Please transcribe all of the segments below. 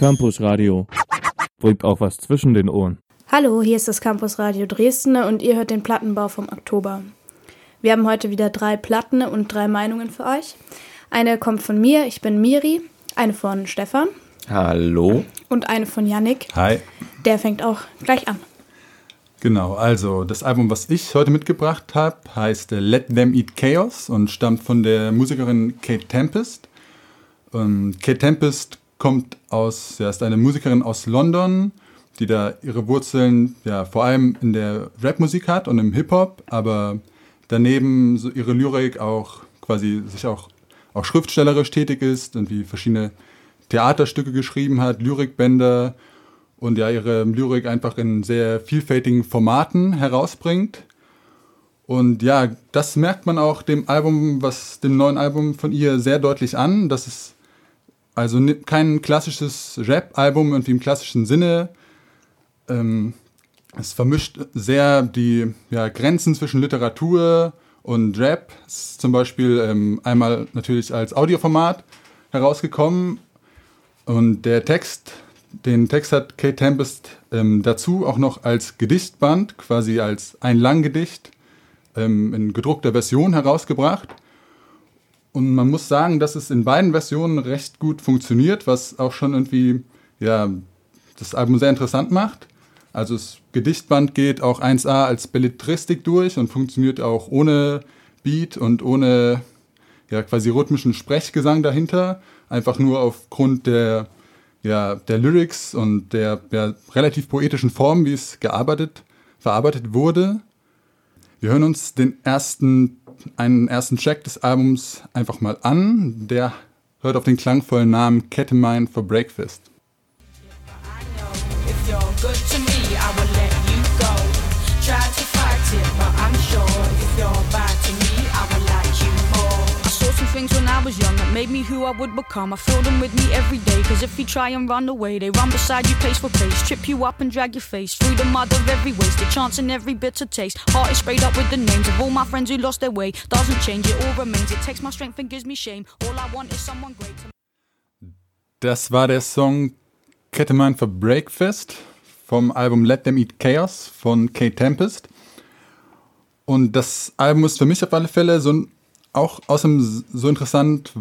Campus Radio. Bringt auch was zwischen den Ohren. Hallo, hier ist das Campus Radio Dresden und ihr hört den Plattenbau vom Oktober. Wir haben heute wieder drei Platten und drei Meinungen für euch. Eine kommt von mir, ich bin Miri, eine von Stefan. Hallo. Und eine von Yannick. Hi. Der fängt auch gleich an. Genau, also das Album, was ich heute mitgebracht habe, heißt Let Them Eat Chaos und stammt von der Musikerin Kate Tempest. Ähm, Kate Tempest kommt aus, ja, ist eine Musikerin aus London, die da ihre Wurzeln ja vor allem in der Rapmusik hat und im Hip-Hop, aber daneben so ihre Lyrik auch quasi sich auch, auch schriftstellerisch tätig ist, und wie verschiedene Theaterstücke geschrieben hat, Lyrikbände und ja ihre Lyrik einfach in sehr vielfältigen Formaten herausbringt. Und ja, das merkt man auch dem Album, was dem neuen Album von ihr sehr deutlich an, dass es also kein klassisches Rap-Album irgendwie im klassischen Sinne. Ähm, es vermischt sehr die ja, Grenzen zwischen Literatur und Rap. Es ist zum Beispiel ähm, einmal natürlich als Audioformat herausgekommen. Und der Text den Text hat Kate Tempest ähm, dazu auch noch als Gedichtband, quasi als ein Langgedicht ähm, in gedruckter Version herausgebracht. Und man muss sagen, dass es in beiden Versionen recht gut funktioniert, was auch schon irgendwie ja, das Album sehr interessant macht. Also das Gedichtband geht auch 1a als Belletristik durch und funktioniert auch ohne Beat und ohne ja, quasi rhythmischen Sprechgesang dahinter. Einfach nur aufgrund der ja, der Lyrics und der ja, relativ poetischen Form, wie es gearbeitet, verarbeitet wurde. Wir hören uns den ersten, einen ersten Track des Albums einfach mal an. Der hört auf den klangvollen Namen Ketamine for Breakfast. Things when I was young that made me who I would become. I feel them with me every day, cause if you try and run away, they run beside you pace for pace, trip you up and drag your face through the mud of every waste. They chance in every bitter taste. Heart is sprayed up with the names of all my friends who lost their way. Doesn't change, it all remains. It takes my strength and gives me shame. All I want is someone great to Das war der Song Ketamine for Breakfast vom Album Let Them Eat Chaos von Kate Tempest. Und das Album ist für mich auf alle Fälle so ein auch außerdem so interessant,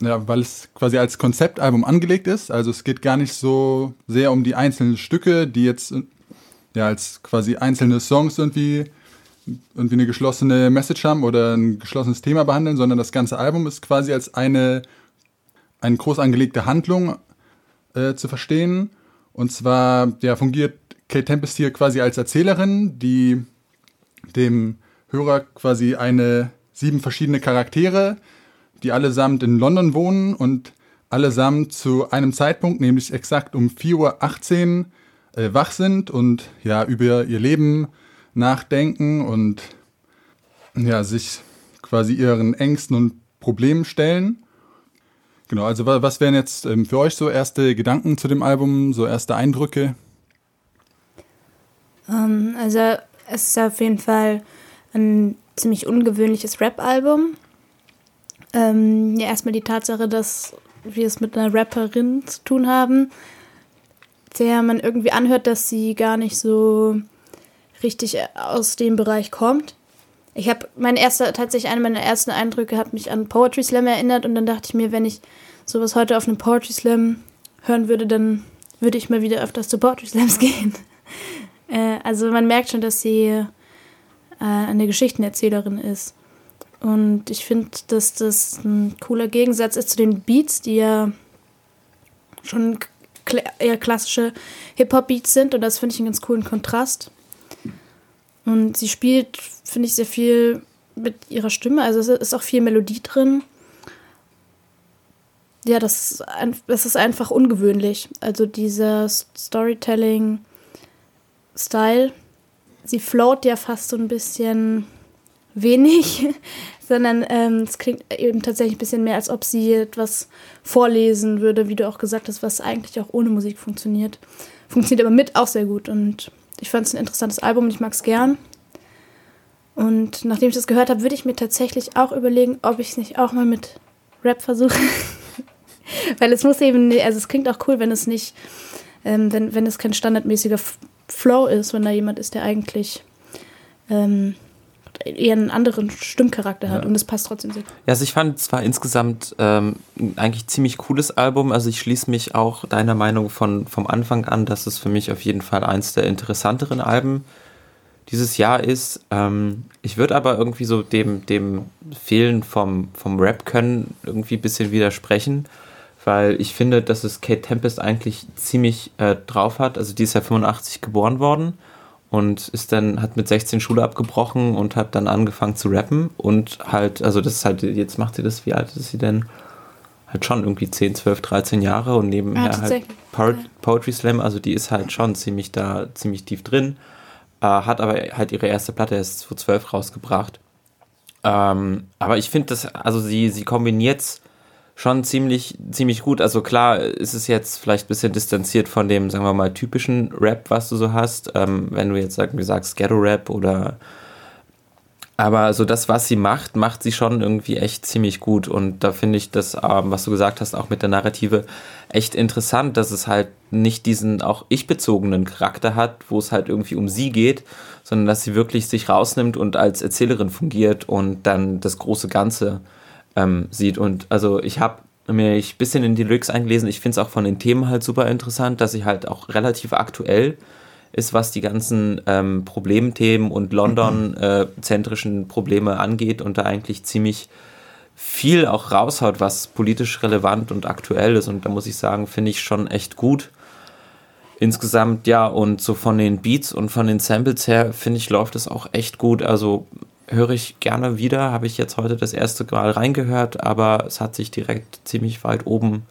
ja, weil es quasi als Konzeptalbum angelegt ist. Also es geht gar nicht so sehr um die einzelnen Stücke, die jetzt ja als quasi einzelne Songs irgendwie irgendwie eine geschlossene Message haben oder ein geschlossenes Thema behandeln, sondern das ganze Album ist quasi als eine, eine groß angelegte Handlung äh, zu verstehen. Und zwar ja, fungiert Kate Tempest hier quasi als Erzählerin, die dem Hörer quasi eine sieben verschiedene Charaktere, die allesamt in London wohnen und allesamt zu einem Zeitpunkt, nämlich exakt um 4.18 Uhr, äh, wach sind und ja über ihr Leben nachdenken und ja, sich quasi ihren Ängsten und Problemen stellen. Genau, also was wären jetzt ähm, für euch so erste Gedanken zu dem Album, so erste Eindrücke? Um, ähm, also es ist auf jeden Fall ein ziemlich ungewöhnliches Rap-Album. Ähm, ja, erstmal die Tatsache, dass wir es mit einer Rapperin zu tun haben, der man irgendwie anhört, dass sie gar nicht so richtig aus dem Bereich kommt. Ich habe mein erster, tatsächlich einer meiner ersten Eindrücke hat mich an Poetry Slam erinnert und dann dachte ich mir, wenn ich sowas heute auf einem Poetry Slam hören würde, dann würde ich mal wieder öfters zu Poetry Slams gehen. äh, also man merkt schon, dass sie äh, eine Geschichtenerzählerin ist. Und ich finde, dass das ein cooler Gegensatz ist zu den Beats, die ja schon eher klassische Hip-Hop-Beats sind. Und das finde ich einen ganz coolen Kontrast. Und sie spielt, finde ich, sehr viel mit ihrer Stimme. Also es ist auch viel Melodie drin. Ja, das ist, ein, das ist einfach ungewöhnlich. Also dieser Storytelling-Style, sie float ja fast so ein bisschen wenig, sondern ähm, es klingt eben tatsächlich ein bisschen mehr, als ob sie etwas vorlesen würde, wie du auch gesagt hast, was eigentlich auch ohne Musik funktioniert. Funktioniert aber mit auch sehr gut und ich fand es ein interessantes Album und ich mag es gern. Und nachdem ich das gehört habe, würde ich mir tatsächlich auch überlegen, ob ich es nicht auch mal mit Rap versuche. Weil es muss eben, also es klingt auch cool, wenn es nicht, ähm, wenn, wenn es kein standardmäßiger Flow ist, wenn da jemand ist, der eigentlich ähm, eher einen anderen Stimmcharakter hat ja. und es passt trotzdem sehr gut. Ja, also ich fand zwar insgesamt ähm, eigentlich ziemlich cooles Album, also ich schließe mich auch deiner Meinung von vom Anfang an, dass es für mich auf jeden Fall eins der interessanteren Alben dieses Jahr ist. Ähm, ich würde aber irgendwie so dem, dem Fehlen vom, vom Rap können irgendwie ein bisschen widersprechen, weil ich finde, dass es Kate Tempest eigentlich ziemlich äh, drauf hat. Also die ist ja 85 geboren worden und ist dann, hat mit 16 Schule abgebrochen und hat dann angefangen zu rappen und halt, also das ist halt, jetzt macht sie das, wie alt ist sie denn? Halt schon irgendwie 10, 12, 13 Jahre und nebenher ja, halt po Poetry Slam, also die ist halt schon ziemlich da, ziemlich tief drin, äh, hat aber halt ihre erste Platte erst 2012 rausgebracht. Ähm, aber ich finde das, also sie, sie kombiniert schon ziemlich, ziemlich gut. Also klar ist es jetzt vielleicht ein bisschen distanziert von dem, sagen wir mal, typischen Rap, was du so hast. Ähm, wenn du jetzt sagen, wie sagst, Ghetto-Rap oder aber so das, was sie macht, macht sie schon irgendwie echt ziemlich gut. Und da finde ich das, ähm, was du gesagt hast, auch mit der Narrative echt interessant, dass es halt nicht diesen auch ich-bezogenen Charakter hat, wo es halt irgendwie um sie geht, sondern dass sie wirklich sich rausnimmt und als Erzählerin fungiert und dann das große Ganze ähm, sieht. Und also ich habe mir ein bisschen in die Lyrics eingelesen. Ich finde es auch von den Themen halt super interessant, dass sie halt auch relativ aktuell ist, was die ganzen ähm, Problemthemen und London-zentrischen äh, Probleme angeht und da eigentlich ziemlich viel auch raushaut, was politisch relevant und aktuell ist. Und da muss ich sagen, finde ich schon echt gut. Insgesamt, ja, und so von den Beats und von den Samples her, finde ich, läuft es auch echt gut. Also höre ich gerne wieder. Habe ich jetzt heute das erste Mal reingehört, aber es hat sich direkt ziemlich weit oben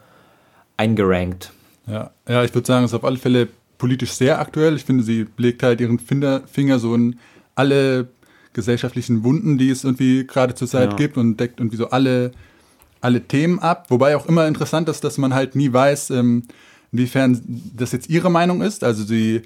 eingerankt. Ja, ja ich würde sagen, es ist auf alle Fälle politisch sehr aktuell. Ich finde, sie legt halt ihren Finger so in alle gesellschaftlichen Wunden, die es irgendwie gerade zur Zeit ja. gibt und deckt irgendwie so alle, alle Themen ab. Wobei auch immer interessant ist, dass man halt nie weiß, ähm, inwiefern das jetzt ihre Meinung ist. Also sie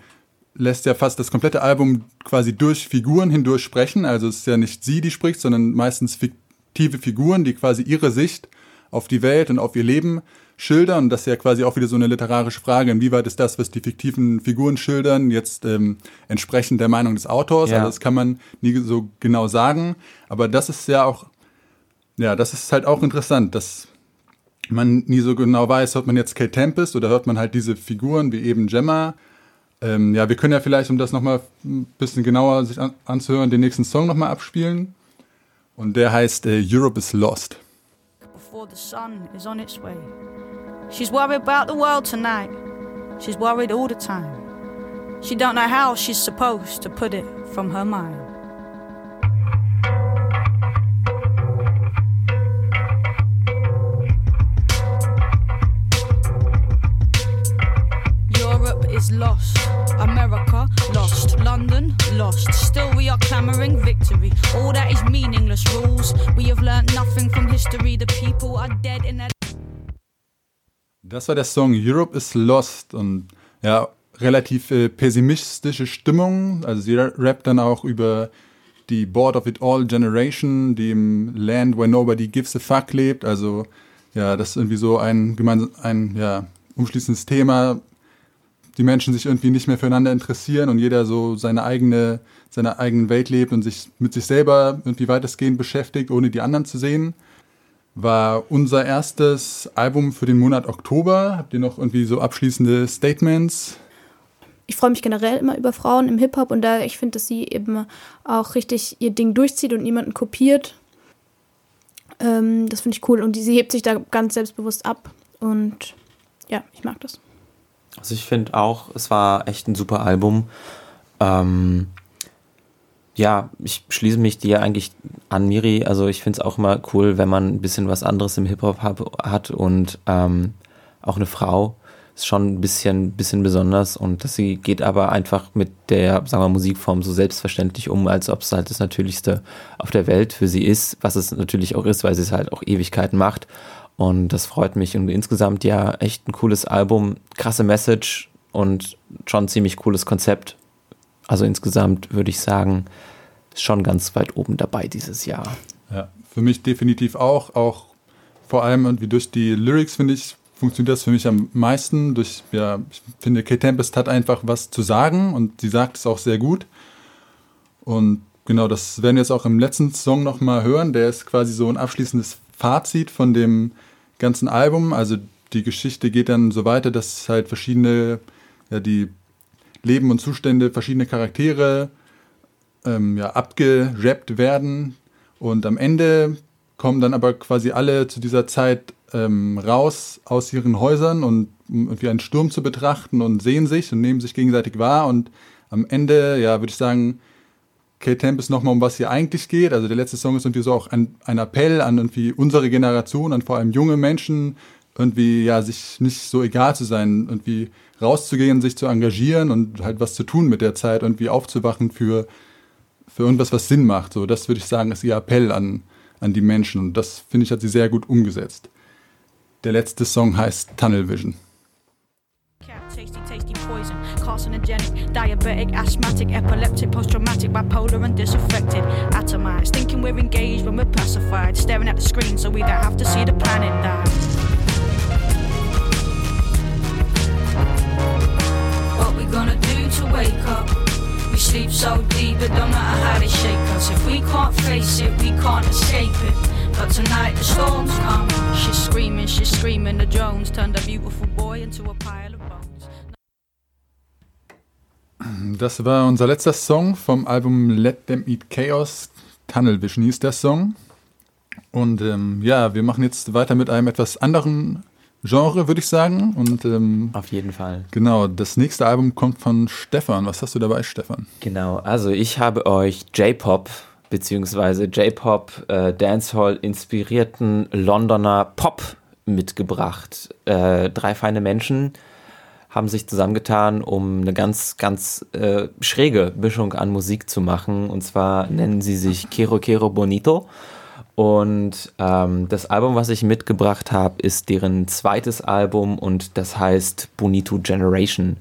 lässt ja fast das komplette Album quasi durch Figuren hindurch sprechen. Also es ist ja nicht sie, die spricht, sondern meistens fiktive Figuren, die quasi ihre Sicht auf die Welt und auf ihr Leben schildern. Und das ist ja quasi auch wieder so eine literarische Frage, inwieweit ist das, was die fiktiven Figuren schildern, jetzt ähm, entsprechend der Meinung des Autors. Ja. Also das kann man nie so genau sagen. Aber das ist ja auch, ja, das ist halt auch interessant, dass man nie so genau weiß, hört man jetzt Kate Tempest oder hört man halt diese Figuren wie eben Gemma ähm, ja, wir können ja vielleicht, um das nochmal ein bisschen genauer sich an, anzuhören, den nächsten Song nochmal abspielen. Und der heißt äh, Europe is Lost. Before the sun is on its way. She's worried about the world tonight. She's worried all the time. She don't know how she's supposed to put it from her mind. Is lost. America lost. London lost. Still we are clamoring victory. All that is meaningless rules. We have learned nothing from history. The people are dead in their. Das war der Song Europe is Lost und ja, relativ äh, pessimistische Stimmung. Also sie rappt dann auch über die Board of It All Generation, die im Land where nobody gives a fuck lebt. Also ja, das ist irgendwie so ein, ein ja, umschließendes Thema, die Menschen sich irgendwie nicht mehr füreinander interessieren und jeder so seine eigene, seine eigene Welt lebt und sich mit sich selber irgendwie weitestgehend beschäftigt, ohne die anderen zu sehen. War unser erstes Album für den Monat Oktober. Habt ihr noch irgendwie so abschließende Statements? Ich freue mich generell immer über Frauen im Hip-Hop und da ich finde, dass sie eben auch richtig ihr Ding durchzieht und niemanden kopiert. Ähm, das finde ich cool und sie hebt sich da ganz selbstbewusst ab und ja, ich mag das. Also ich finde auch, es war echt ein super Album. Ähm, ja, ich schließe mich dir eigentlich an, Miri. Also ich finde es auch immer cool, wenn man ein bisschen was anderes im Hip-Hop hat und ähm, auch eine Frau ist schon ein bisschen, bisschen besonders und dass sie geht aber einfach mit der, sagen wir, Musikform so selbstverständlich um, als ob es halt das Natürlichste auf der Welt für sie ist, was es natürlich auch ist, weil sie es halt auch Ewigkeiten macht und das freut mich. Und insgesamt ja echt ein cooles Album, krasse Message und schon ziemlich cooles Konzept. Also insgesamt würde ich sagen, schon ganz weit oben dabei dieses Jahr. Ja, für mich definitiv auch. Auch vor allem irgendwie durch die Lyrics, finde ich, funktioniert das für mich am meisten. Durch, ja, ich finde, Kate Tempest hat einfach was zu sagen und sie sagt es auch sehr gut. Und genau, das werden wir jetzt auch im letzten Song nochmal hören. Der ist quasi so ein abschließendes Fazit von dem ganzen Album. Also die Geschichte geht dann so weiter, dass halt verschiedene, ja, die Leben und Zustände, verschiedene Charaktere ähm, ja, abgerappt werden. Und am Ende kommen dann aber quasi alle zu dieser Zeit ähm, raus aus ihren Häusern und um irgendwie einen Sturm zu betrachten und sehen sich und nehmen sich gegenseitig wahr. Und am Ende, ja, würde ich sagen, Kate Tempest nochmal, um was hier eigentlich geht. Also der letzte Song ist irgendwie so auch ein, ein Appell an irgendwie unsere Generation, an vor allem junge Menschen, irgendwie ja sich nicht so egal zu sein, irgendwie rauszugehen, sich zu engagieren und halt was zu tun mit der Zeit, irgendwie aufzuwachen für, für irgendwas, was Sinn macht. So, das würde ich sagen, ist ihr Appell an, an die Menschen. Und das, finde ich, hat sie sehr gut umgesetzt. Der letzte Song heißt Tunnel Vision. Tasty, tasty poison, carcinogenic, diabetic, asthmatic, epileptic, post-traumatic, bipolar and disaffected, atomized, thinking we're engaged when we're pacified, staring at the screen so we don't have to see the planet die. What we gonna do to wake up? We sleep so deep it don't matter how they shake us. If we can't face it, we can't escape it. But tonight the storms come. She's screaming, she's screaming. The drones turned a beautiful boy into a pile of. Das war unser letzter Song vom Album Let Them Eat Chaos. Tunnel Vision hieß der Song. Und ähm, ja, wir machen jetzt weiter mit einem etwas anderen Genre, würde ich sagen. Und, ähm, Auf jeden Fall. Genau, das nächste Album kommt von Stefan. Was hast du dabei, Stefan? Genau, also ich habe euch J-Pop bzw. J-Pop äh, Dancehall inspirierten Londoner Pop mitgebracht. Äh, drei feine Menschen haben sich zusammengetan, um eine ganz, ganz äh, schräge Mischung an Musik zu machen. Und zwar nennen sie sich Kero Kero Bonito. Und ähm, das Album, was ich mitgebracht habe, ist deren zweites Album und das heißt Bonito Generation.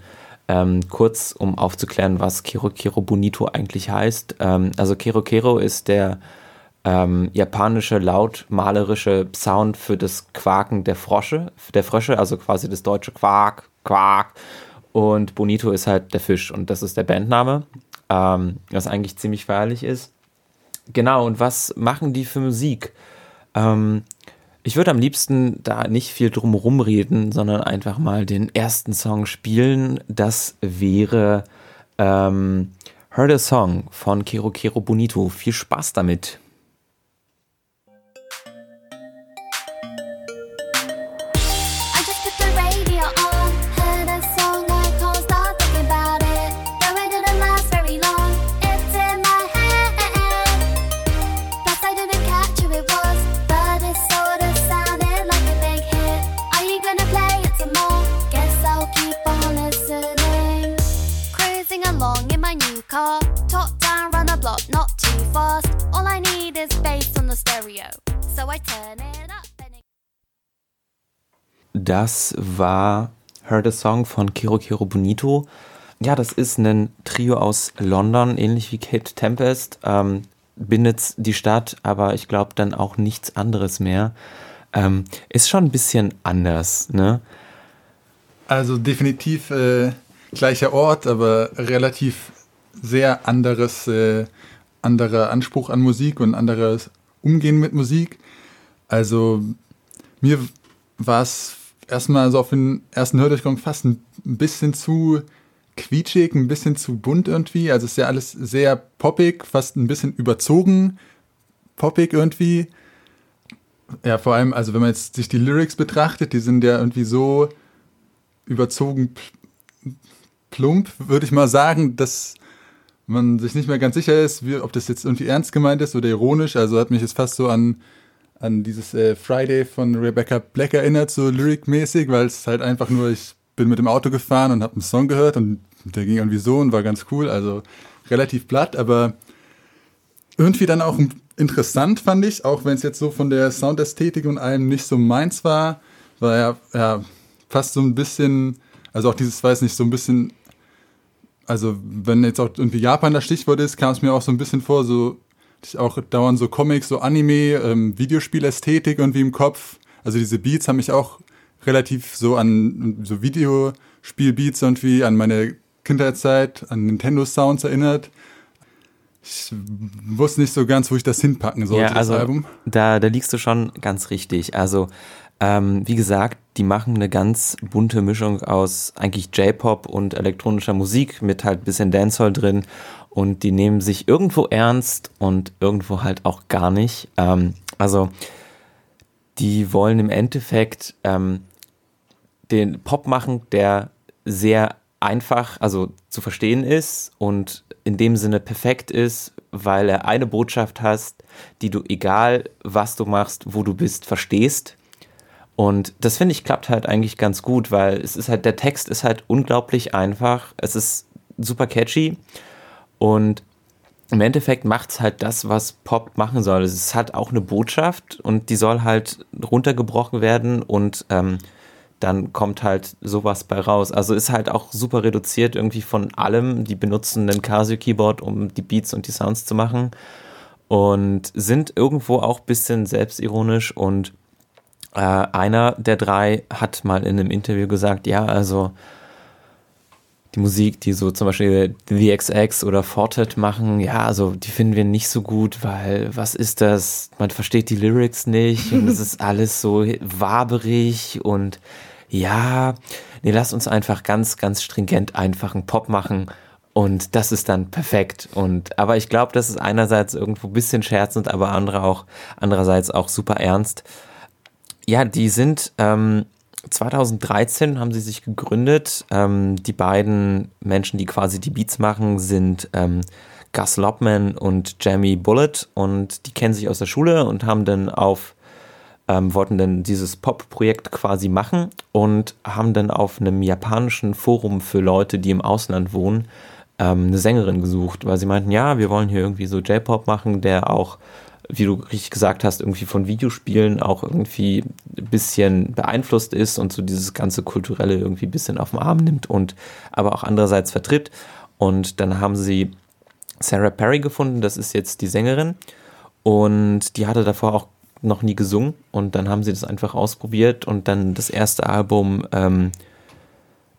Ähm, kurz, um aufzuklären, was Kero Kero Bonito eigentlich heißt. Ähm, also Kero Kero ist der ähm, japanische lautmalerische Sound für das Quaken der Frosche, der Frösche, also quasi das deutsche Quark, Quark. Und Bonito ist halt der Fisch und das ist der Bandname, ähm, was eigentlich ziemlich feierlich ist. Genau, und was machen die für Musik? Ähm, ich würde am liebsten da nicht viel drum reden, sondern einfach mal den ersten Song spielen. Das wäre ähm, Heard a Song von Kero Kero Bonito. Viel Spaß damit. Das war Heard a Song von Kiro Kiro Bonito. Ja, das ist ein Trio aus London, ähnlich wie Kate Tempest. Ähm, bindet die Stadt, aber ich glaube dann auch nichts anderes mehr. Ähm, ist schon ein bisschen anders, ne? Also definitiv äh, gleicher Ort, aber relativ sehr anderes, äh, anderer Anspruch an Musik und anderes Umgehen mit Musik. Also mir war es erstmal so auf den ersten Hördurchgang fast ein bisschen zu quietschig, ein bisschen zu bunt irgendwie. Also es ist ja alles sehr poppig, fast ein bisschen überzogen poppig irgendwie. Ja, vor allem, also wenn man jetzt sich die Lyrics betrachtet, die sind ja irgendwie so überzogen plump, würde ich mal sagen, dass man sich nicht mehr ganz sicher ist, wie, ob das jetzt irgendwie ernst gemeint ist oder ironisch. Also hat mich jetzt fast so an an dieses äh, Friday von Rebecca Black erinnert, so lyrikmäßig, weil es halt einfach nur, ich bin mit dem Auto gefahren und habe einen Song gehört und der ging irgendwie so und war ganz cool, also relativ platt, aber irgendwie dann auch interessant fand ich, auch wenn es jetzt so von der Soundästhetik und allem nicht so meins war, war ja, ja fast so ein bisschen, also auch dieses, weiß nicht, so ein bisschen, also wenn jetzt auch irgendwie Japan das Stichwort ist, kam es mir auch so ein bisschen vor, so ich auch dauernd so Comics, so Anime, ähm, Videospielästhetik irgendwie im Kopf. Also diese Beats haben mich auch relativ so an so Videospielbeats irgendwie an meine Kindheitszeit, an Nintendo-Sounds erinnert. Ich wusste nicht so ganz, wo ich das hinpacken sollte, ja, also das Album. Da, da liegst du schon ganz richtig. Also, ähm, wie gesagt, die machen eine ganz bunte Mischung aus eigentlich J-Pop und elektronischer Musik mit halt bisschen Dancehall drin und die nehmen sich irgendwo ernst und irgendwo halt auch gar nicht. Ähm, also, die wollen im Endeffekt ähm, den Pop machen, der sehr einfach, also zu verstehen ist und in dem Sinne perfekt ist, weil er eine Botschaft hast, die du egal was du machst, wo du bist, verstehst. Und das finde ich klappt halt eigentlich ganz gut, weil es ist halt, der Text ist halt unglaublich einfach, es ist super catchy und im Endeffekt macht es halt das, was Pop machen soll. Es hat auch eine Botschaft und die soll halt runtergebrochen werden und ähm, dann kommt halt sowas bei raus. Also ist halt auch super reduziert irgendwie von allem. Die benutzen ein Casio-Keyboard, um die Beats und die Sounds zu machen und sind irgendwo auch ein bisschen selbstironisch und äh, einer der drei hat mal in einem Interview gesagt, ja, also die Musik, die so zum Beispiel The XX oder Fortet machen, ja, also die finden wir nicht so gut, weil was ist das? Man versteht die Lyrics nicht und es ist alles so waberig und ja, nee, lass uns einfach ganz, ganz stringent einfachen Pop machen und das ist dann perfekt. Und aber ich glaube, das ist einerseits irgendwo ein bisschen scherzend, aber andere auch, andererseits auch super ernst. Ja, die sind ähm, 2013 haben sie sich gegründet. Ähm, die beiden Menschen, die quasi die Beats machen, sind ähm, Gus Lobman und Jamie Bullet und die kennen sich aus der Schule und haben dann auf ähm, wollten dann dieses Pop-Projekt quasi machen und haben dann auf einem japanischen Forum für Leute, die im Ausland wohnen, ähm, eine Sängerin gesucht, weil sie meinten, ja, wir wollen hier irgendwie so J-Pop machen, der auch wie du richtig gesagt hast, irgendwie von Videospielen auch irgendwie ein bisschen beeinflusst ist und so dieses ganze Kulturelle irgendwie ein bisschen auf den Arm nimmt und aber auch andererseits vertritt. Und dann haben sie Sarah Perry gefunden, das ist jetzt die Sängerin. Und die hatte davor auch noch nie gesungen. Und dann haben sie das einfach ausprobiert und dann das erste Album ähm,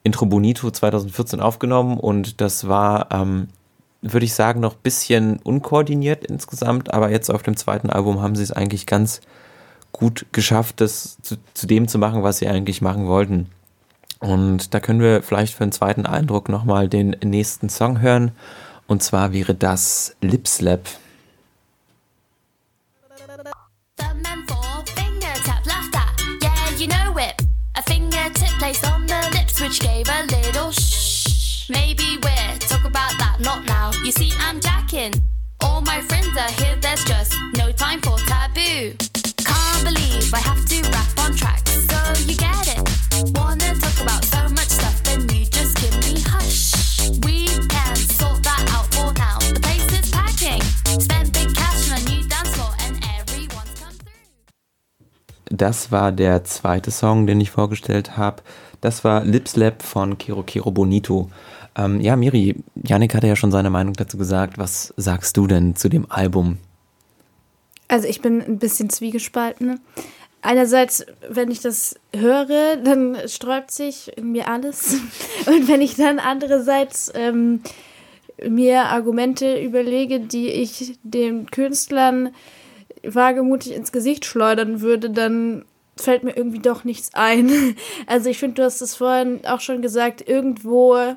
Intro Bonito 2014 aufgenommen. Und das war ähm, würde ich sagen, noch ein bisschen unkoordiniert insgesamt, aber jetzt auf dem zweiten Album haben sie es eigentlich ganz gut geschafft, das zu, zu, dem zu machen, was sie eigentlich machen wollten. Und da können wir vielleicht für einen zweiten Eindruck nochmal den nächsten Song hören. Und zwar wäre das Lip Slap. Maybe we're talk are here, there's just no time for taboo. Can't believe I have to rap on tracks, so you get it. Wanna talk about so much stuff, then you just give me hush. We can sort that out for now. The place is packing. Spend big cash on a new dance floor, and everyone's come through. Das war der zweite Song, den ich vorgestellt habe. Das war Lip Slap von Kero Kero Bonito. Ähm, ja, Miri, Yannick hatte ja schon seine Meinung dazu gesagt. Was sagst du denn zu dem Album? Also ich bin ein bisschen zwiegespalten. Einerseits, wenn ich das höre, dann sträubt sich in mir alles. Und wenn ich dann andererseits ähm, mir Argumente überlege, die ich den Künstlern wagemutig ins Gesicht schleudern würde, dann fällt mir irgendwie doch nichts ein. Also ich finde, du hast es vorhin auch schon gesagt, irgendwo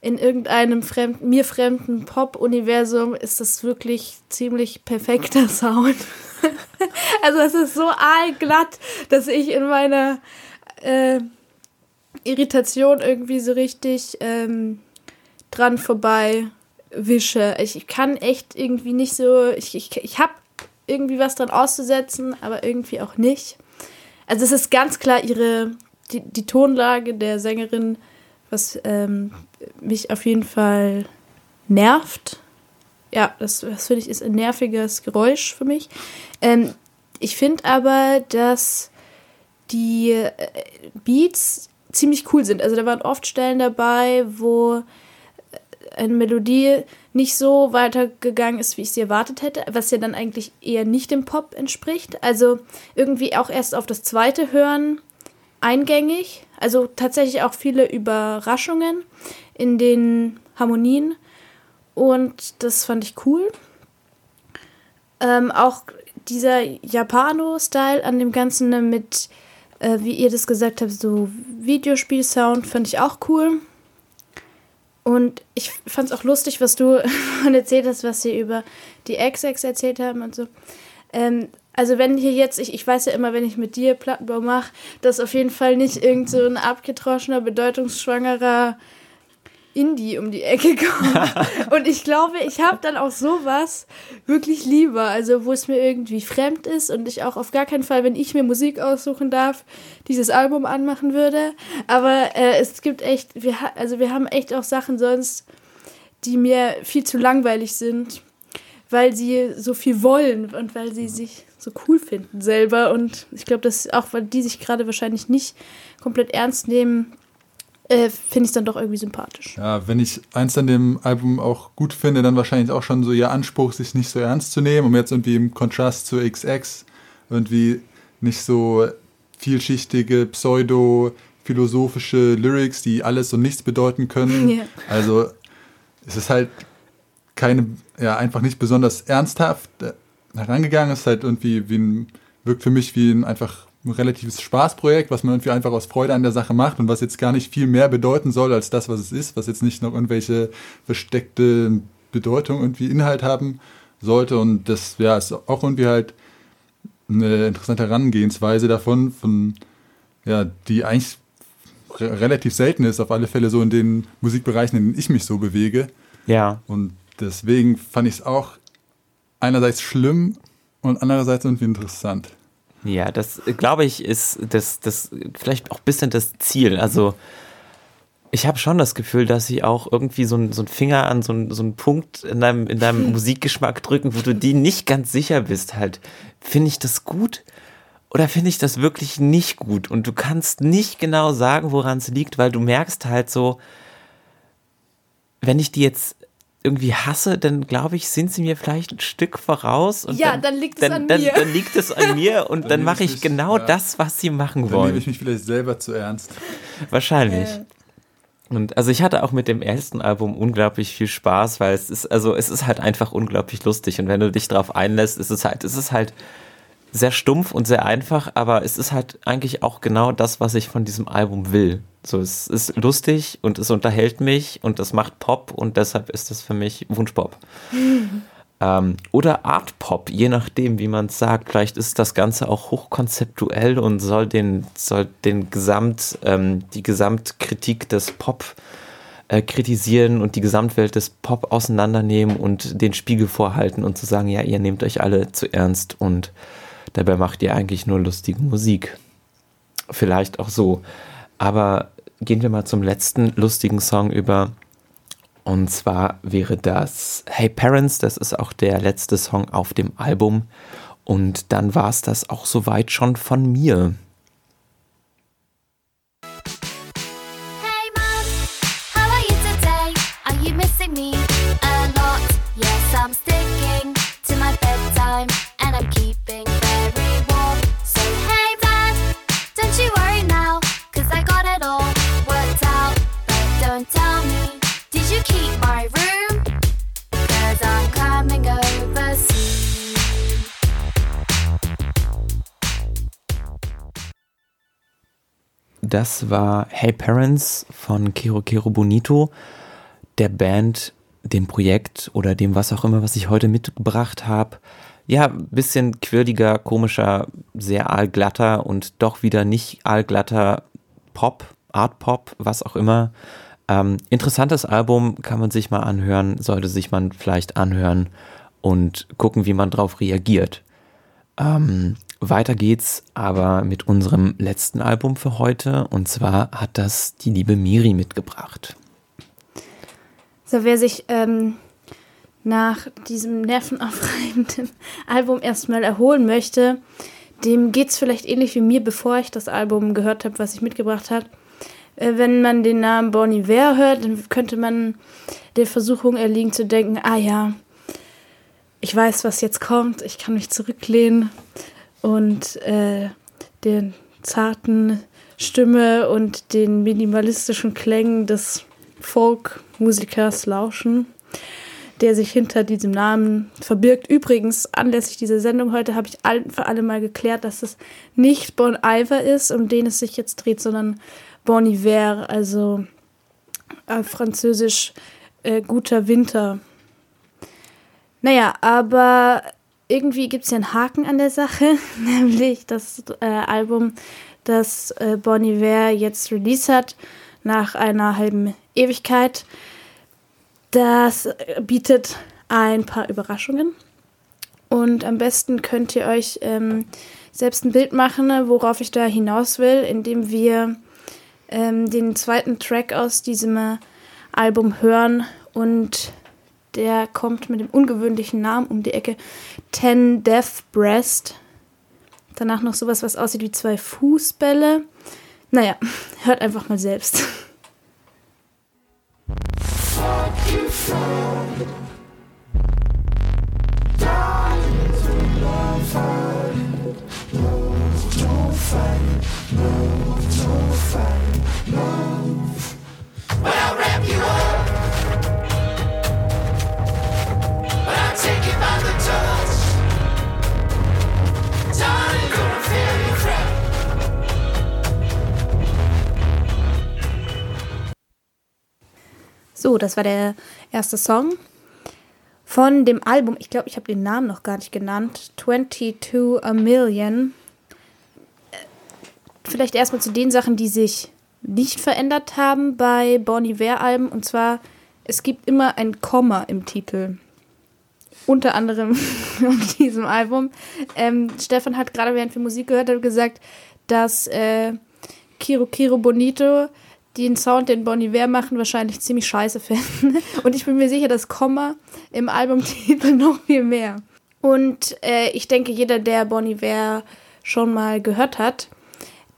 in irgendeinem fremden, mir fremden Pop-Universum ist das wirklich ziemlich perfekter Sound. also es ist so aalglatt, dass ich in meiner äh, Irritation irgendwie so richtig ähm, dran vorbei wische. Ich, ich kann echt irgendwie nicht so, ich, ich, ich habe irgendwie was dran auszusetzen, aber irgendwie auch nicht. Also es ist ganz klar ihre, die, die Tonlage der Sängerin, was ähm, mich auf jeden Fall nervt. Ja, das, das finde ich ist ein nerviges Geräusch für mich. Ähm, ich finde aber, dass die äh, Beats ziemlich cool sind. Also da waren oft Stellen dabei, wo äh, eine Melodie nicht so weitergegangen ist, wie ich sie erwartet hätte, was ja dann eigentlich eher nicht dem Pop entspricht. Also irgendwie auch erst auf das zweite Hören eingängig, also tatsächlich auch viele Überraschungen in den Harmonien und das fand ich cool. Ähm, auch dieser Japano-Style an dem Ganzen ne, mit, äh, wie ihr das gesagt habt, so Videospiel-Sound fand ich auch cool. Und ich fand es auch lustig, was du erzählt hast, was sie über die XX erzählt haben und so. Ähm, also wenn hier jetzt, ich, ich weiß ja immer, wenn ich mit dir Plattenbau mache, dass auf jeden Fall nicht irgend so ein abgetroschener, bedeutungsschwangerer Indie um die Ecke kommt. und ich glaube, ich habe dann auch sowas wirklich lieber, also wo es mir irgendwie fremd ist und ich auch auf gar keinen Fall, wenn ich mir Musik aussuchen darf, dieses Album anmachen würde. Aber äh, es gibt echt, wir, also wir haben echt auch Sachen sonst, die mir viel zu langweilig sind, weil sie so viel wollen und weil sie sich so cool finden selber. Und ich glaube, dass auch, weil die sich gerade wahrscheinlich nicht komplett ernst nehmen, äh, finde ich es dann doch irgendwie sympathisch. Ja, wenn ich eins an dem Album auch gut finde, dann wahrscheinlich auch schon so ihr Anspruch, sich nicht so ernst zu nehmen, um jetzt irgendwie im Kontrast zu XX irgendwie nicht so vielschichtige, pseudo-philosophische Lyrics, die alles und nichts bedeuten können. Yeah. Also es ist halt keine, ja, einfach nicht besonders ernsthaft äh, herangegangen. Es ist halt irgendwie wie ein, wirkt für mich wie ein einfach ein relatives Spaßprojekt, was man irgendwie einfach aus Freude an der Sache macht und was jetzt gar nicht viel mehr bedeuten soll als das, was es ist, was jetzt nicht noch irgendwelche versteckte Bedeutung irgendwie Inhalt haben sollte. Und das ja, ist auch irgendwie halt eine interessante Herangehensweise davon, von ja, die eigentlich re relativ selten ist, auf alle Fälle so in den Musikbereichen, in denen ich mich so bewege. Ja. Und deswegen fand ich es auch einerseits schlimm und andererseits irgendwie interessant. Ja, das glaube ich ist das, das vielleicht auch ein bisschen das Ziel. Also ich habe schon das Gefühl, dass sie auch irgendwie so, ein, so einen Finger an so, ein, so einen Punkt in deinem, in deinem Musikgeschmack drücken, wo du die nicht ganz sicher bist. Halt, finde ich das gut oder finde ich das wirklich nicht gut? Und du kannst nicht genau sagen, woran es liegt, weil du merkst halt so, wenn ich die jetzt irgendwie hasse, dann glaube ich, sind sie mir vielleicht ein Stück voraus. Und ja, dann, dann liegt dann, es an dann, mir. Dann liegt es an mir und dann, dann mache ich mich, genau ja. das, was sie machen dann wollen. Dann nehme ich mich vielleicht selber zu ernst. Wahrscheinlich. Äh. Und also ich hatte auch mit dem ersten Album unglaublich viel Spaß, weil es ist, also es ist halt einfach unglaublich lustig. Und wenn du dich darauf einlässt, ist es halt, ist es halt sehr stumpf und sehr einfach, aber es ist halt eigentlich auch genau das, was ich von diesem Album will. So, es ist lustig und es unterhält mich und es macht Pop und deshalb ist das für mich Wunschpop. Ähm, oder Art Pop, je nachdem, wie man es sagt. Vielleicht ist das Ganze auch hochkonzeptuell und soll den, soll den Gesamt, ähm, die Gesamtkritik des Pop äh, kritisieren und die Gesamtwelt des Pop auseinandernehmen und den Spiegel vorhalten und zu sagen, ja, ihr nehmt euch alle zu ernst und dabei macht ihr eigentlich nur lustige Musik. Vielleicht auch so. Aber gehen wir mal zum letzten lustigen Song über. Und zwar wäre das Hey Parents, das ist auch der letzte Song auf dem Album. Und dann war es das auch soweit schon von mir. Das war Hey Parents von Kero Kero Bonito, der Band, dem Projekt oder dem was auch immer, was ich heute mitgebracht habe. Ja, bisschen quirliger, komischer, sehr aalglatter und doch wieder nicht aalglatter Pop, Art Pop, was auch immer. Ähm, interessantes Album, kann man sich mal anhören, sollte sich man vielleicht anhören und gucken, wie man drauf reagiert. Ähm, weiter geht's aber mit unserem letzten Album für heute und zwar hat das die liebe Miri mitgebracht. So, wer sich ähm, nach diesem nervenaufreibenden Album erstmal erholen möchte, dem geht's vielleicht ähnlich wie mir, bevor ich das Album gehört habe, was ich mitgebracht habe. Äh, wenn man den Namen Bon Iver hört, dann könnte man der Versuchung erliegen zu denken, ah ja, ich weiß, was jetzt kommt, ich kann mich zurücklehnen und äh, den zarten Stimme und den minimalistischen Klängen des Folk-Musikers lauschen, der sich hinter diesem Namen verbirgt. Übrigens, anlässlich dieser Sendung heute habe ich all, für alle mal geklärt, dass es nicht Bon Iver ist, um den es sich jetzt dreht, sondern Bon Iver, also äh, französisch äh, guter Winter. Naja, aber irgendwie gibt es ja einen Haken an der Sache, nämlich das äh, Album, das äh, Bon Iver jetzt released hat, nach einer halben Ewigkeit. Das äh, bietet ein paar Überraschungen. Und am besten könnt ihr euch ähm, selbst ein Bild machen, worauf ich da hinaus will, indem wir ähm, den zweiten Track aus diesem äh, Album hören und der kommt mit dem ungewöhnlichen Namen um die Ecke Ten Death Breast. Danach noch sowas, was aussieht wie zwei Fußbälle. Naja, hört einfach mal selbst. So, das war der erste Song von dem Album. Ich glaube, ich habe den Namen noch gar nicht genannt. 22 a Million. Äh, Vielleicht erstmal zu den Sachen, die sich nicht verändert haben bei Bon Iver-Alben. Und zwar, es gibt immer ein Komma im Titel. Unter anderem auf diesem Album. Ähm, Stefan hat gerade, während wir Musik gehört haben, gesagt, dass äh, Kiro Kiro Bonito den Sound, den Bon Iver machen, wahrscheinlich ziemlich scheiße finden. Und ich bin mir sicher, das Komma im Albumtitel noch viel mehr. Und äh, ich denke, jeder, der Bon Iver schon mal gehört hat,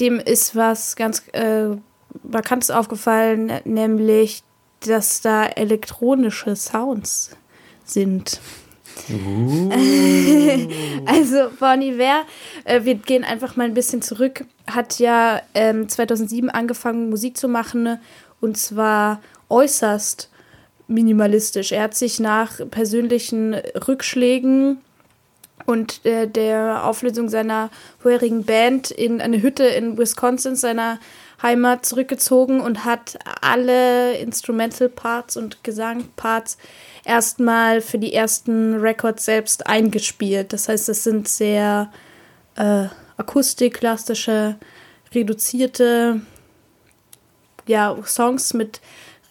dem ist was ganz äh, Markantes aufgefallen, nämlich, dass da elektronische Sounds sind. also Bon Iver, äh, wir gehen einfach mal ein bisschen zurück, hat ja ähm, 2007 angefangen Musik zu machen ne? und zwar äußerst minimalistisch. Er hat sich nach persönlichen Rückschlägen und äh, der Auflösung seiner vorherigen Band in eine Hütte in Wisconsin, seiner Heimat, zurückgezogen und hat alle Instrumental Parts und Gesangparts erstmal für die ersten Records selbst eingespielt. Das heißt, es sind sehr äh, akustiklastische, reduzierte ja, Songs mit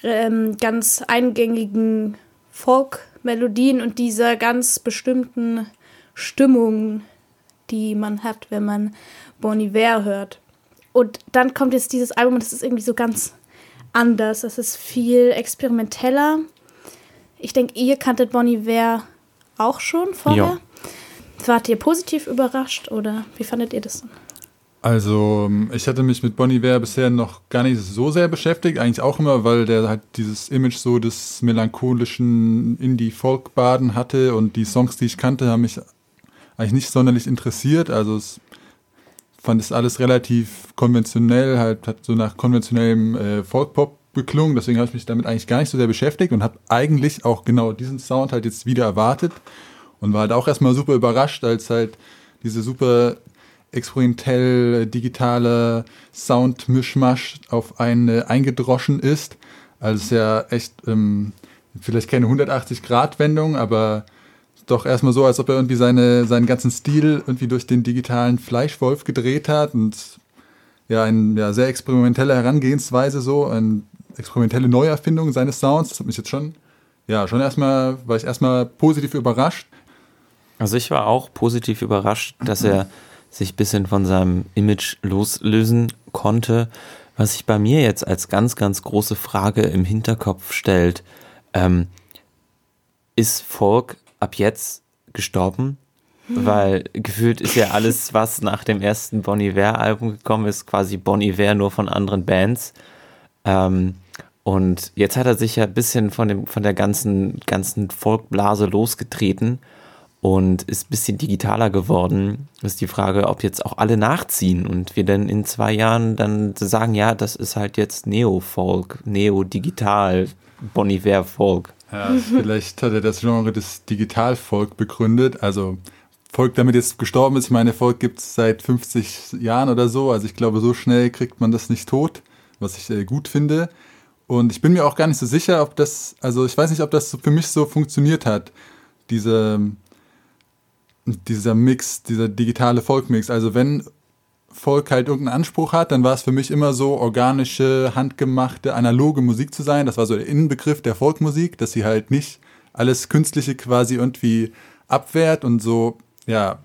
ähm, ganz eingängigen Folk-Melodien und dieser ganz bestimmten Stimmung, die man hat, wenn man Bon Iver hört. Und dann kommt jetzt dieses Album und das ist irgendwie so ganz anders. Das ist viel experimenteller. Ich denke, ihr kanntet Bon Iver auch schon vorher. Ja. Wart ihr positiv überrascht oder wie fandet ihr das? Also, ich hatte mich mit Bon Iver bisher noch gar nicht so sehr beschäftigt. Eigentlich auch immer, weil der halt dieses Image so des melancholischen Indie-Folk-Baden hatte und die Songs, die ich kannte, haben mich eigentlich nicht sonderlich interessiert. Also, es fand es alles relativ konventionell, halt hat so nach konventionellem äh, Folk-Pop geklungen. Deswegen habe ich mich damit eigentlich gar nicht so sehr beschäftigt und habe eigentlich auch genau diesen Sound halt jetzt wieder erwartet und war halt auch erstmal super überrascht, als halt diese super experimentell äh, digitale Sound-Mischmasch auf einen eingedroschen ist. Also es ist ja echt ähm, vielleicht keine 180-Grad-Wendung, aber doch erstmal so, als ob er irgendwie seine, seinen ganzen Stil irgendwie durch den digitalen Fleischwolf gedreht hat und ja, eine ja, sehr experimentelle Herangehensweise so, eine experimentelle Neuerfindung seines Sounds. Das hat mich jetzt schon, ja, schon erstmal, war ich erstmal positiv überrascht. Also ich war auch positiv überrascht, dass er sich ein bisschen von seinem Image loslösen konnte. Was sich bei mir jetzt als ganz, ganz große Frage im Hinterkopf stellt, ähm, ist Folk ab jetzt gestorben? Weil gefühlt ist ja alles, was nach dem ersten Bon Iver-Album gekommen ist, quasi Bon Iver nur von anderen Bands. Ähm, und jetzt hat er sich ja ein bisschen von, dem, von der ganzen, ganzen Folkblase losgetreten und ist ein bisschen digitaler geworden. Ist die Frage, ob jetzt auch alle nachziehen und wir dann in zwei Jahren dann sagen, ja, das ist halt jetzt Neo-Folk, Neo-Digital, Boniver-Folk. Ja, vielleicht hat er das Genre des Digital-Folk begründet. Also Folk damit jetzt gestorben ist. Ich meine, Folk gibt es seit 50 Jahren oder so. Also ich glaube, so schnell kriegt man das nicht tot, was ich äh, gut finde. Und ich bin mir auch gar nicht so sicher, ob das, also ich weiß nicht, ob das für mich so funktioniert hat. Diese, dieser Mix, dieser digitale Folk-Mix. Also wenn Folk halt irgendeinen Anspruch hat, dann war es für mich immer so organische, handgemachte, analoge Musik zu sein. Das war so der Innenbegriff der Folkmusik, dass sie halt nicht alles Künstliche quasi irgendwie abwehrt und so, ja,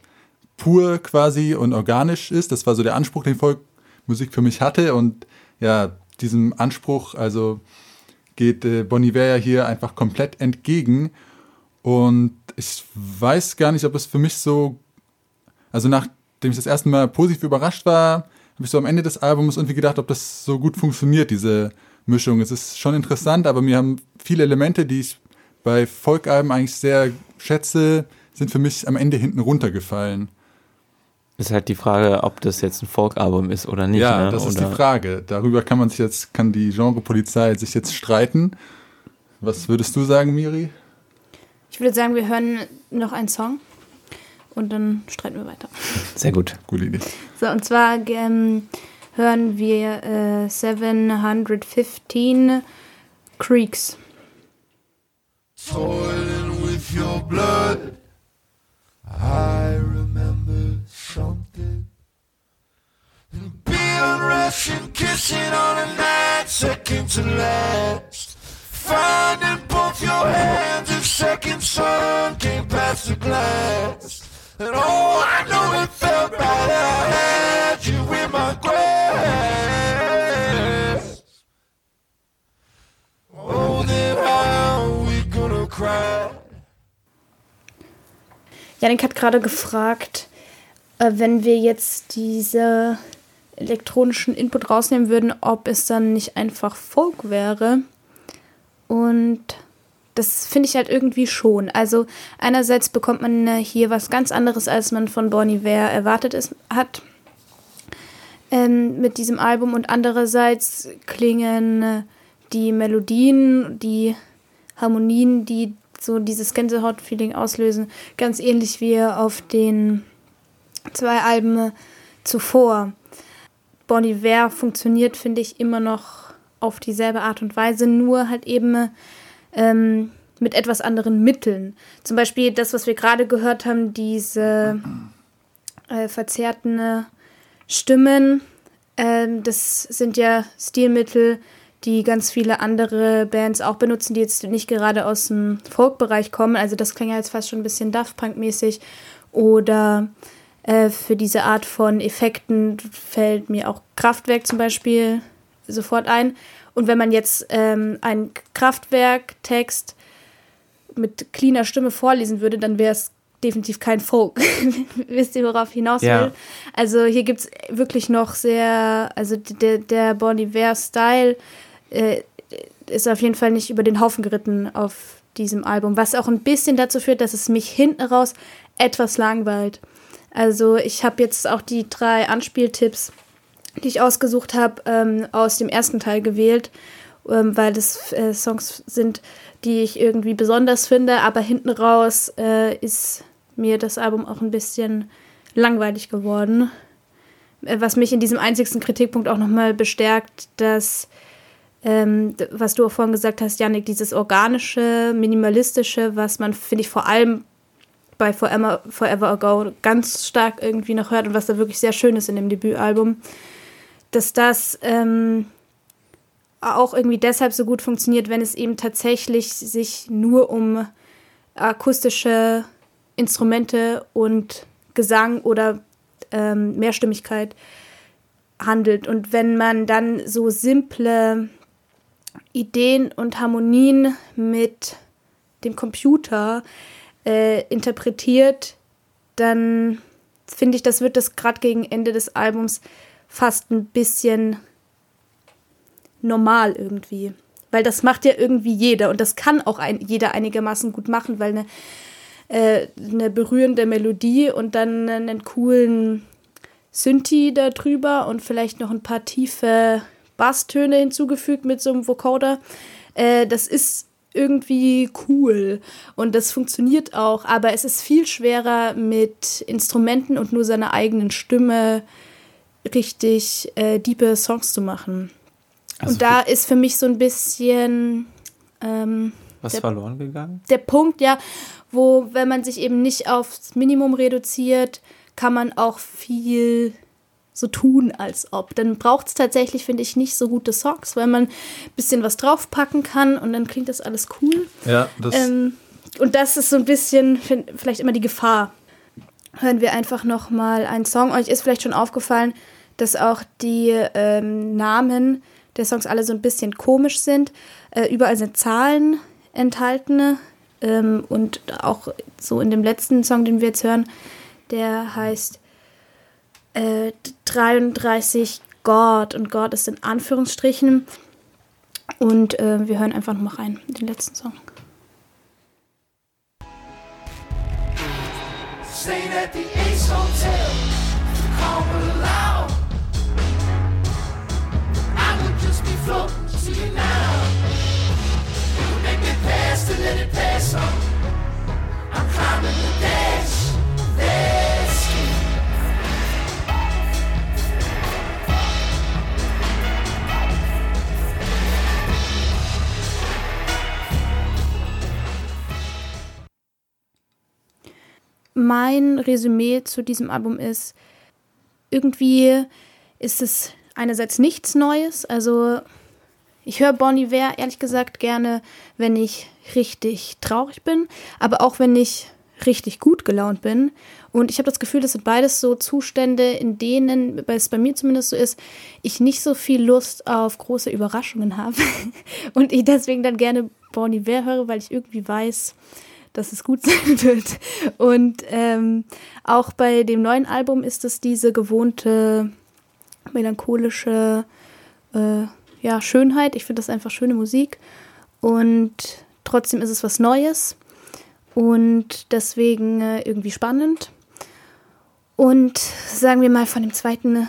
pur quasi und organisch ist. Das war so der Anspruch, den Folkmusik für mich hatte. Und ja, diesem Anspruch, also geht äh, Bon ja hier einfach komplett entgegen. Und ich weiß gar nicht, ob es für mich so, also nachdem ich das erste Mal positiv überrascht war, habe ich so am Ende des Albums irgendwie gedacht, ob das so gut funktioniert, diese Mischung. Es ist schon interessant, aber mir haben viele Elemente, die ich bei Folkalben eigentlich sehr schätze, sind für mich am Ende hinten runtergefallen. Ist halt die Frage, ob das jetzt ein Folkalbum ist oder nicht. Ja, ne? das ist oder die Frage. Darüber kann man sich jetzt, kann die Genrepolizei sich jetzt streiten. Was würdest du sagen, Miri? Ich würde sagen, wir hören noch einen Song und dann streiten wir weiter. Sehr gut. Gute Idee. So, und zwar ähm, hören wir äh, 715 Creeks. toiling with your blood. I remember something. Being Russian, kissing on a night, second to last. Finding both your hands if second sun came past the glass. And oh, I know it felt. I had you in my grasp. Oh, then how we gonna cry? Janik hat gerade gefragt, äh, wenn wir jetzt diese elektronischen Input rausnehmen würden, ob es dann nicht einfach Folk wäre. Und das finde ich halt irgendwie schon. Also einerseits bekommt man äh, hier was ganz anderes, als man von Bon Iver erwartet ist, hat ähm, mit diesem Album. Und andererseits klingen äh, die Melodien, die Harmonien, die so dieses Gänsehaut-Feeling auslösen, ganz ähnlich wie auf den zwei Alben zuvor. Bon Iver funktioniert, finde ich, immer noch auf dieselbe Art und Weise, nur halt eben ähm, mit etwas anderen Mitteln. Zum Beispiel das, was wir gerade gehört haben, diese äh, verzerrten äh, Stimmen. Ähm, das sind ja Stilmittel, die ganz viele andere Bands auch benutzen, die jetzt nicht gerade aus dem Folk-Bereich kommen. Also das klingt ja jetzt fast schon ein bisschen Daft Punk-mäßig. Oder äh, für diese Art von Effekten fällt mir auch Kraftwerk zum Beispiel sofort ein. Und wenn man jetzt ähm, einen Kraftwerk-Text mit cleaner Stimme vorlesen würde, dann wäre es definitiv kein Folk. Wisst ihr, worauf ich hinaus will? Ja. Also hier gibt es wirklich noch sehr, also der, der Bon Iver-Style äh, ist auf jeden Fall nicht über den Haufen geritten auf diesem Album, was auch ein bisschen dazu führt, dass es mich hinten raus etwas langweilt. Also ich habe jetzt auch die drei Anspieltipps, die ich ausgesucht habe, ähm, aus dem ersten Teil gewählt, ähm, weil das äh, Songs sind, die ich irgendwie besonders finde, aber hinten raus äh, ist mir das Album auch ein bisschen langweilig geworden. Äh, Was mich in diesem einzigsten Kritikpunkt auch nochmal bestärkt, dass, ähm, was du auch vorhin gesagt hast, Janik, dieses organische, minimalistische, was man, finde ich, vor allem bei Forever, Forever Ago ganz stark irgendwie noch hört und was da wirklich sehr schön ist in dem Debütalbum, dass das ähm, auch irgendwie deshalb so gut funktioniert, wenn es eben tatsächlich sich nur um akustische Instrumente und Gesang oder ähm, Mehrstimmigkeit handelt. Und wenn man dann so simple Ideen und Harmonien mit dem Computer äh, interpretiert, dann finde ich, das wird das gerade gegen Ende des Albums fast ein bisschen normal irgendwie. Weil das macht ja irgendwie jeder und das kann auch ein, jeder einigermaßen gut machen, weil eine äh, eine berührende Melodie und dann einen coolen Synthi da drüber und vielleicht noch ein paar tiefe Basstöne hinzugefügt mit so einem Vocoder. Äh, das ist irgendwie cool und das funktioniert auch, aber es ist viel schwerer mit Instrumenten und nur seiner eigenen Stimme richtig äh, diepe Songs zu machen. Also und da ist für mich so ein bisschen ähm, Was der- verloren gegangen? der Punkt, ja, wo, wenn man sich eben nicht aufs Minimum reduziert, kann man auch viel so tun, als ob. Dann braucht es tatsächlich, finde ich, nicht so gute Songs, weil man ein bisschen was draufpacken kann und dann klingt das alles cool. Ja, das Ähm, und das ist so ein bisschen find, vielleicht immer die Gefahr. Hören wir einfach noch mal einen Song. Euch ist vielleicht schon aufgefallen, dass auch die ähm, Namen der Songs alle so ein bisschen komisch sind. Äh, überall sind Zahlen enthalten. Ähm, und auch so in dem letzten Song, den wir jetzt hören, der heißt äh, 33 God. Und God ist in Anführungsstrichen. Und äh, wir hören einfach noch mal rein in den letzten Song. Staying at the Ace Hotel, calm but loud. I would just be floating to you now. Make me pass to let it pass on. Mein Resümee zu diesem Album ist, irgendwie ist es einerseits nichts Neues. Also ich höre Bon Iver ehrlich gesagt gerne, wenn ich richtig traurig bin, aber auch wenn ich richtig gut gelaunt bin. Und ich habe das Gefühl, das sind beides so Zustände, in denen, weil es bei mir zumindest so ist, ich nicht so viel Lust auf große Überraschungen habe. Und ich deswegen dann gerne Bon Iver höre, weil ich irgendwie weiß, dass es gut sein wird. Und ähm, auch bei dem neuen Album ist es diese gewohnte melancholische äh, ja, Schönheit. Ich finde das einfach schöne Musik. Und trotzdem ist es was Neues. Und deswegen äh, irgendwie spannend. Und sagen wir mal von dem zweiten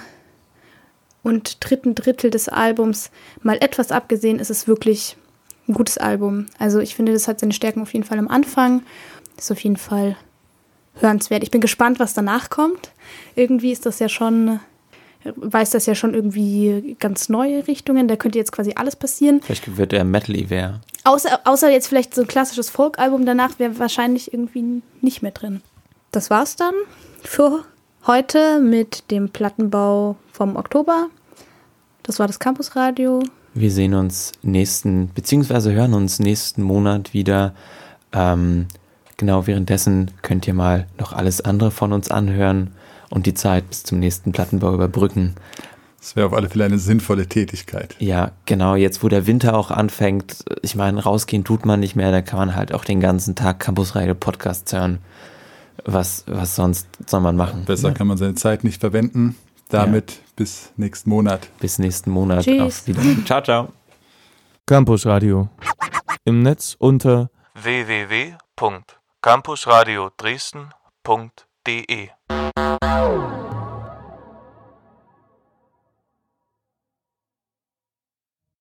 und dritten Drittel des Albums mal etwas abgesehen, ist es wirklich ein gutes Album. Also ich finde, das hat seine Stärken auf jeden Fall am Anfang. Ist auf jeden Fall hörenswert. Ich bin gespannt, was danach kommt. Irgendwie ist das ja schon, weiß das ja schon irgendwie ganz neue Richtungen. Da könnte jetzt quasi alles passieren. Vielleicht wird er Metal Iver. Außer, außer jetzt vielleicht so ein klassisches Folk-Album. Danach wäre wahrscheinlich irgendwie nicht mehr drin. Das war's dann für heute mit dem Plattenbau vom Oktober. Das war das Campusradio. Wir sehen uns nächsten, beziehungsweise hören uns nächsten Monat wieder. Ähm, genau währenddessen könnt ihr mal noch alles andere von uns anhören und die Zeit bis zum nächsten Plattenbau überbrücken. das wäre auf alle Fälle eine sinnvolle Tätigkeit. Ja, genau, jetzt wo der Winter auch anfängt, ich meine, rausgehen tut man nicht mehr, da kann man halt auch den ganzen Tag Campus Radio Podcasts hören. Was, was sonst soll man machen? Besser Ja. kann man seine Zeit nicht verwenden. Damit bis nächsten Monat. Bis nächsten Monat. Tschüss. Auf Wiedersehen. Ciao, ciao. Campus Radio. Im Netz unter www.campusradio Dresden.de